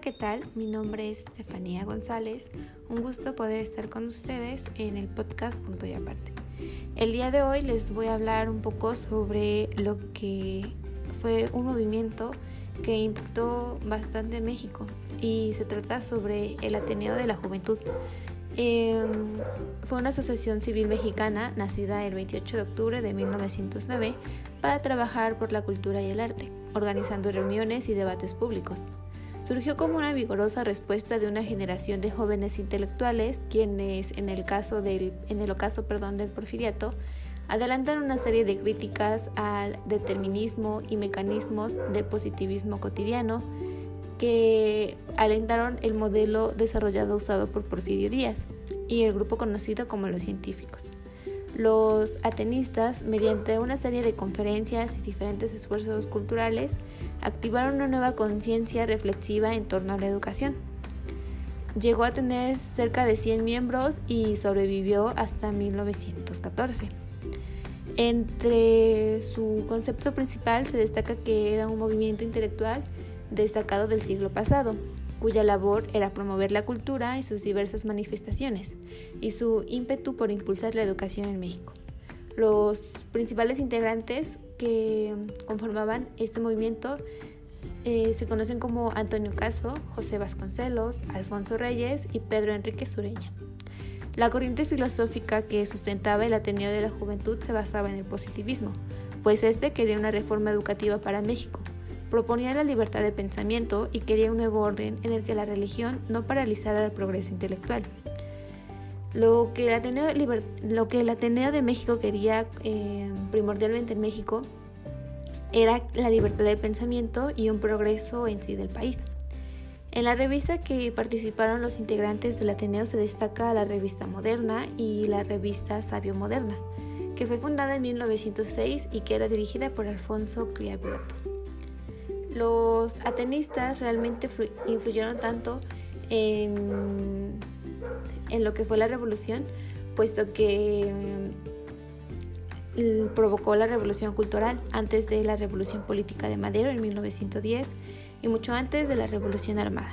¿qué tal? Mi nombre es Estefanía González. Un gusto poder estar con ustedes en el podcast Punto y Aparte. El día de hoy les voy a hablar un poco sobre lo que fue un movimiento que impactó bastante México y se trata sobre el Ateneo de la Juventud. Em, fue una asociación civil mexicana nacida el 28 de octubre de 1909 para trabajar por la cultura y el arte, organizando reuniones y debates públicos surgió como una vigorosa respuesta de una generación de jóvenes intelectuales quienes en el caso del en el ocaso perdón del porfiriato adelantaron una serie de críticas al determinismo y mecanismos de positivismo cotidiano que alentaron el modelo desarrollado usado por Porfirio Díaz y el grupo conocido como los científicos. Los atenistas, mediante una serie de conferencias y diferentes esfuerzos culturales, activaron una nueva conciencia reflexiva en torno a la educación. Llegó a tener cerca de 100 miembros y sobrevivió hasta 1914. Entre su concepto principal se destaca que era un movimiento intelectual destacado del siglo pasado, cuya labor era promover la cultura y sus diversas manifestaciones, y su ímpetu por impulsar la educación en México. Los principales integrantes que conformaban este movimiento eh, se conocen como Antonio Caso, José Vasconcelos, Alfonso Reyes y Pedro Enrique Sureña. La corriente filosófica que sustentaba el Ateneo de la Juventud se basaba en el positivismo, pues este quería una reforma educativa para México, proponía la libertad de pensamiento y quería un nuevo orden en el que la religión no paralizara el progreso intelectual. Lo que el Ateneo, de México quería eh, primordialmente en México era la libertad de pensamiento y un progreso en sí del país. En la revista que participaron los integrantes del Ateneo se destaca la revista Moderna y la revista Sabio Moderna, que fue fundada en 1906 y que era dirigida por Alfonso Criabioto. Los atenistas realmente influyeron tanto en, lo que fue la revolución, puesto que mm, provocó la revolución cultural antes de la revolución política de Madero en 1910 y mucho antes de la revolución armada.